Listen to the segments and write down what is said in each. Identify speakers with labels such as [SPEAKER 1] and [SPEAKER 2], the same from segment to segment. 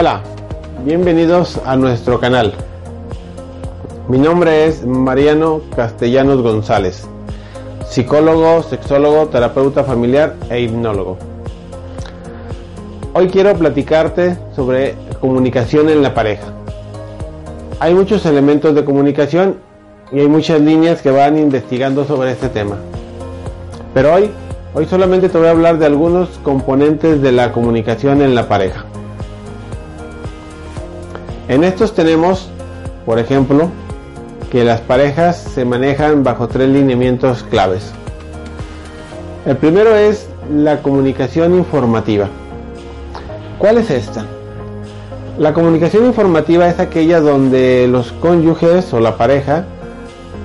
[SPEAKER 1] Hola, bienvenidos a nuestro canal. Mi nombre es Mariano Castellanos González, psicólogo, sexólogo, terapeuta familiar e hipnólogo. Hoy quiero platicarte sobre comunicación en la pareja. Hay muchos elementos de comunicación y hay muchas líneas que van investigando sobre este tema. Pero hoy, hoy solamente te voy a hablar de algunos componentes de la comunicación en la pareja. En estos tenemos, por ejemplo, que las parejas se manejan bajo tres lineamientos claves. El primero es la comunicación informativa. ¿Cuál es esta? La comunicación informativa es aquella donde los cónyuges o la pareja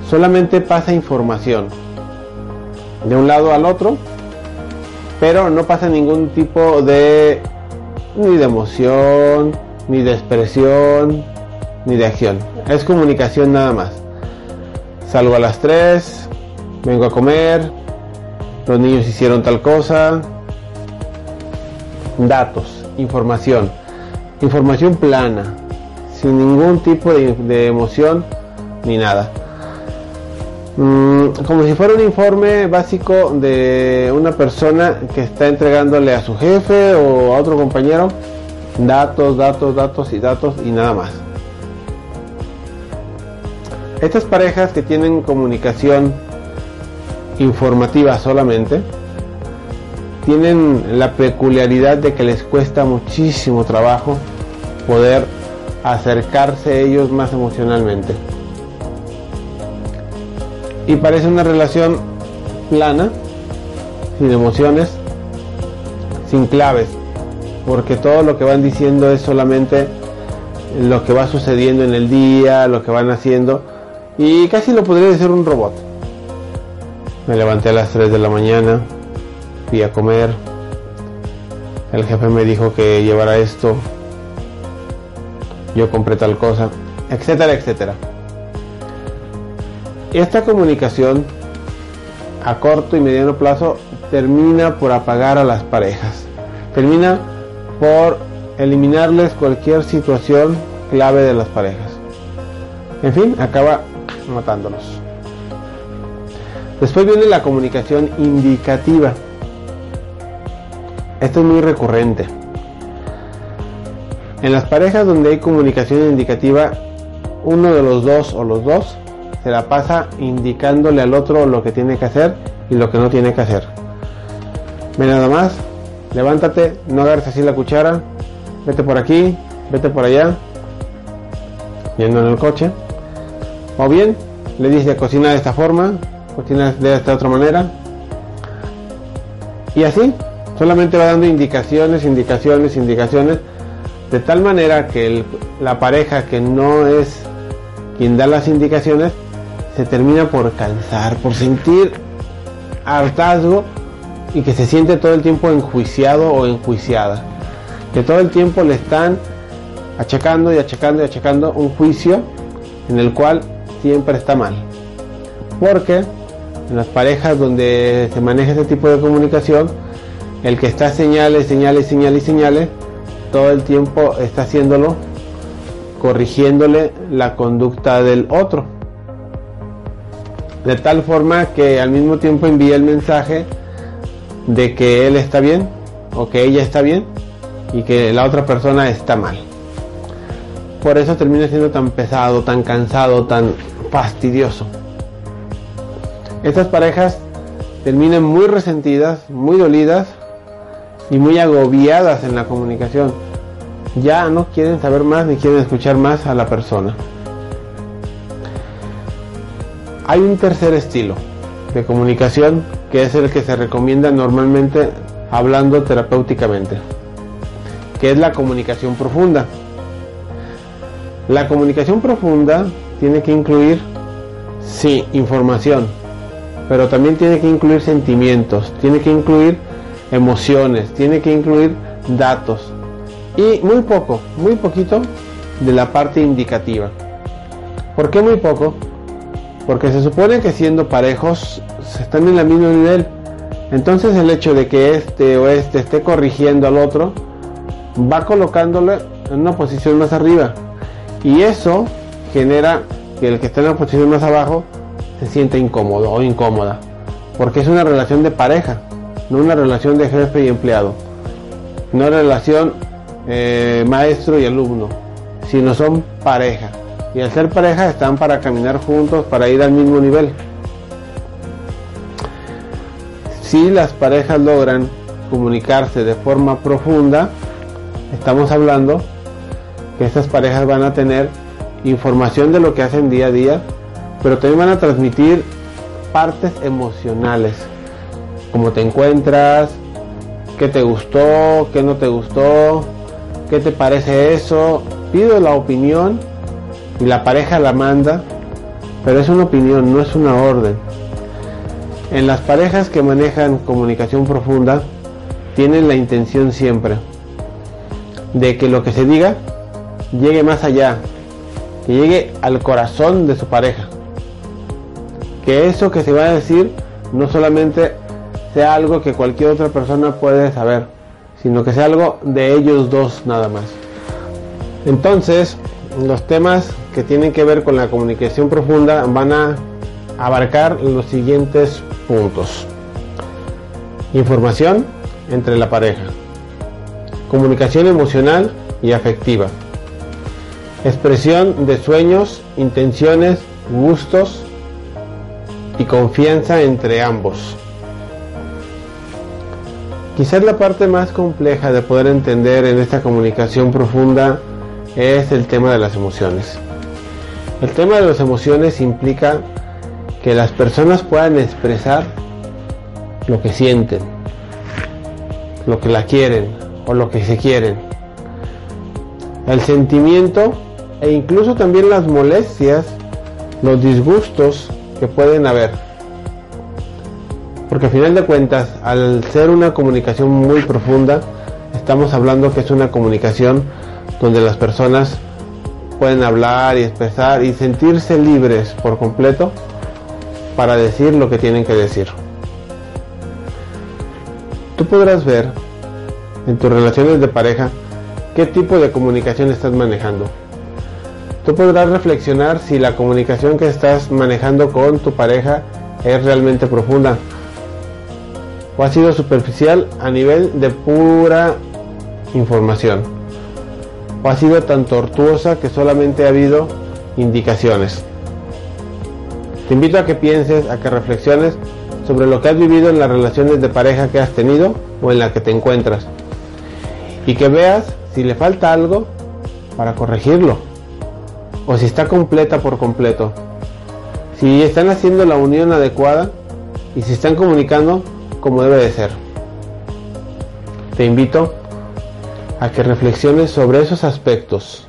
[SPEAKER 1] solamente pasa información de un lado al otro, pero no pasa ningún tipo de ni de emoción, ni de expresión, ni de acción. Es comunicación nada más. Salgo a las 3, vengo a comer, los niños hicieron tal cosa, datos, información, información plana, sin ningún tipo de, emoción ni nada. Mm, como si fuera un informe básico de una persona que está entregándole a su jefe o a otro compañero datos, datos, datos y datos y nada más. Estas parejas que tienen comunicación informativa solamente, tienen la peculiaridad de que les cuesta muchísimo trabajo poder acercarse a ellos más emocionalmente. Y parece una relación plana, sin emociones, sin claves, porque todo lo que van diciendo es solamente lo que va sucediendo en el día, lo que van haciendo, y casi lo podría decir un robot. Me levanté a las 3 de la mañana, fui a comer, el jefe me dijo que llevara esto, yo compré tal cosa, etcétera, etcétera. Esta comunicación a corto y mediano plazo termina por apagar a las parejas. Termina por eliminarles cualquier situación clave de las parejas. En fin, acaba matándolos. Después viene la comunicación indicativa. Esto es muy recurrente. En las parejas donde hay comunicación indicativa, uno de los dos o los dos se la pasa indicándole al otro lo que tiene que hacer y lo que no tiene que hacer. Ve nada más, levántate, no agarres así la cuchara, vete por aquí, vete por allá, yendo en el coche. O bien le dice cocina de esta forma, cocina de esta otra manera. Y así, solamente va dando indicaciones, indicaciones, indicaciones, de tal manera que la pareja que no es quien da las indicaciones, se termina por cansar, por sentir hartazgo y que se siente todo el tiempo enjuiciado o enjuiciada. Que todo el tiempo le están achacando y achacando y achacando un juicio en el cual siempre está mal. Porque en las parejas donde se maneja ese tipo de comunicación, el que está señales, señales, señales señales, todo el tiempo está haciéndolo, corrigiéndole la conducta del otro. De tal forma que al mismo tiempo envía el mensaje de que él está bien o que ella está bien y que la otra persona está mal. Por eso termina siendo tan pesado, tan cansado, tan fastidioso. Estas parejas terminan muy resentidas, muy dolidas y muy agobiadas en la comunicación. Ya no quieren saber más ni quieren escuchar más a la persona. Hay un tercer estilo de comunicación que es el que se recomienda normalmente hablando terapéuticamente, que es la comunicación profunda. La comunicación profunda tiene que incluir, sí, información, pero también tiene que incluir sentimientos, tiene que incluir emociones, tiene que incluir datos y muy poco, muy poquito de la parte indicativa. ¿Por qué muy poco? Porque se supone que siendo parejos están en el mismo nivel. Entonces el hecho de que este o este esté corrigiendo al otro va colocándole en una posición más arriba. Y eso genera que el que está en la posición más abajo se sienta incómodo o incómoda. Porque es una relación de pareja, no una relación de jefe y empleado. No relación eh, maestro y alumno, sino son pareja. Y al ser pareja están para caminar juntos, para ir al mismo nivel. Si las parejas logran comunicarse de forma profunda, estamos hablando que estas parejas van a tener información de lo que hacen día a día, pero también van a transmitir partes emocionales, cómo te encuentras, qué te gustó, qué no te gustó, qué te parece eso. Pido la opinión y la pareja la manda, pero es una opinión, no es una orden. En las parejas que manejan comunicación profunda, tienen la intención siempre de que lo que se diga llegue más allá, que llegue al corazón de su pareja. Que eso que se va a decir no solamente sea algo que cualquier otra persona puede saber, sino que sea algo de ellos dos nada más. Entonces, los temas que tienen que ver con la comunicación profunda van a abarcar los siguientes puntos. Información entre la pareja. Comunicación emocional y afectiva. Expresión de sueños, intenciones, gustos y confianza entre ambos. Quizás la parte más compleja de poder entender en esta comunicación profunda es el tema de las emociones. El tema de las emociones implica que las personas puedan expresar lo que sienten, lo que la quieren o lo que se quieren. El sentimiento e incluso también las molestias, los disgustos que pueden haber. Porque al final de cuentas, al ser una comunicación muy profunda, estamos hablando que es una comunicación donde las personas pueden hablar y expresar y sentirse libres por completo para decir lo que tienen que decir. Tú podrás ver en tus relaciones de pareja qué tipo de comunicación estás manejando. Tú podrás reflexionar si la comunicación que estás manejando con tu pareja es realmente profunda o ha sido superficial a nivel de pura información o ha sido tan tortuosa que solamente ha habido indicaciones. Te invito a que pienses, a que reflexiones sobre lo que has vivido en las relaciones de pareja que has tenido o en la que te encuentras y que veas si le falta algo para corregirlo o si está completa por completo. Si están haciendo la unión adecuada y si están comunicando como debe de ser. Te invito a que reflexiones sobre esos aspectos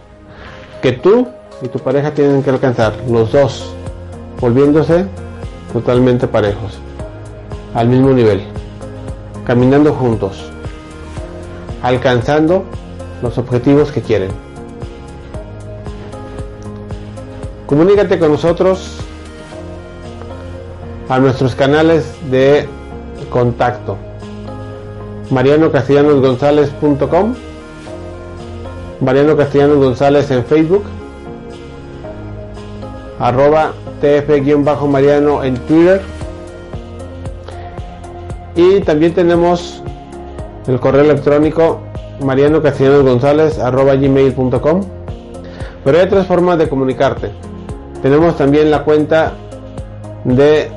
[SPEAKER 1] que tú y tu pareja tienen que alcanzar, los dos, volviéndose totalmente parejos, al mismo nivel, caminando juntos, alcanzando los objetivos que quieren. Comunícate con nosotros a nuestros canales de contacto. Mariano Castellanos González.com Mariano Castellanos González en Facebook arroba tf-mariano en Twitter. Y también tenemos el correo electrónico mariano castellanos gonzález gmail.com pero hay otras formas de comunicarte. Tenemos también la cuenta de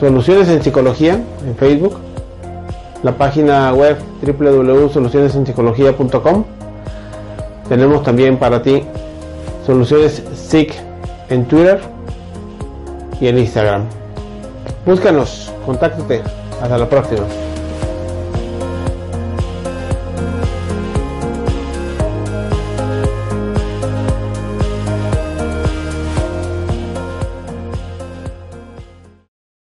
[SPEAKER 1] Soluciones en Psicología en Facebook, la página web www.solucionesenpsicología.com. Tenemos también para ti Soluciones SIC en Twitter y en Instagram. Búscanos, contáctate. Hasta la próxima.